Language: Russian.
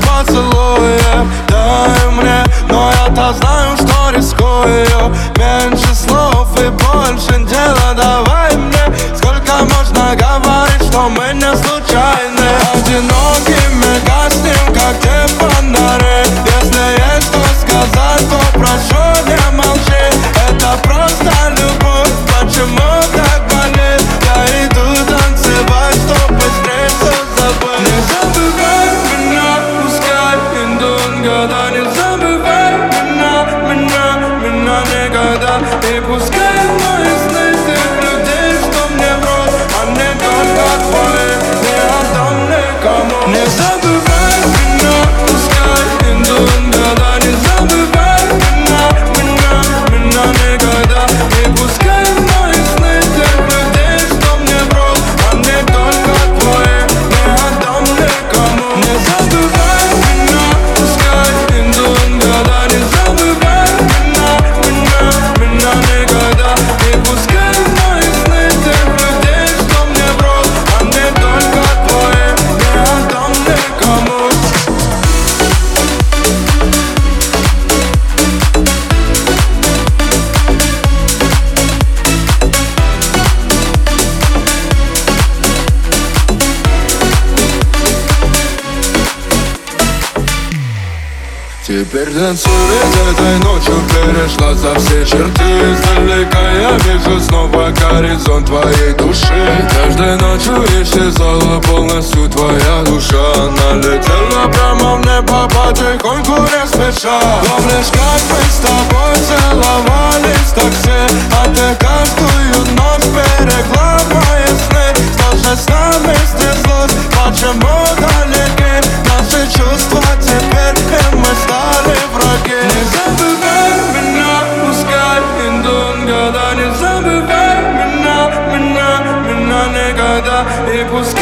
once me. Теперь танцует этой ночью Перешла за все черты. Издалека я вижу снова горизонт твоей души. Каждой ночью исчезала полностью твоя душа. Она летела прямо в небо потихоньку не спеша Помнишь, как мы с тобой целовались в такси А ты каждую It was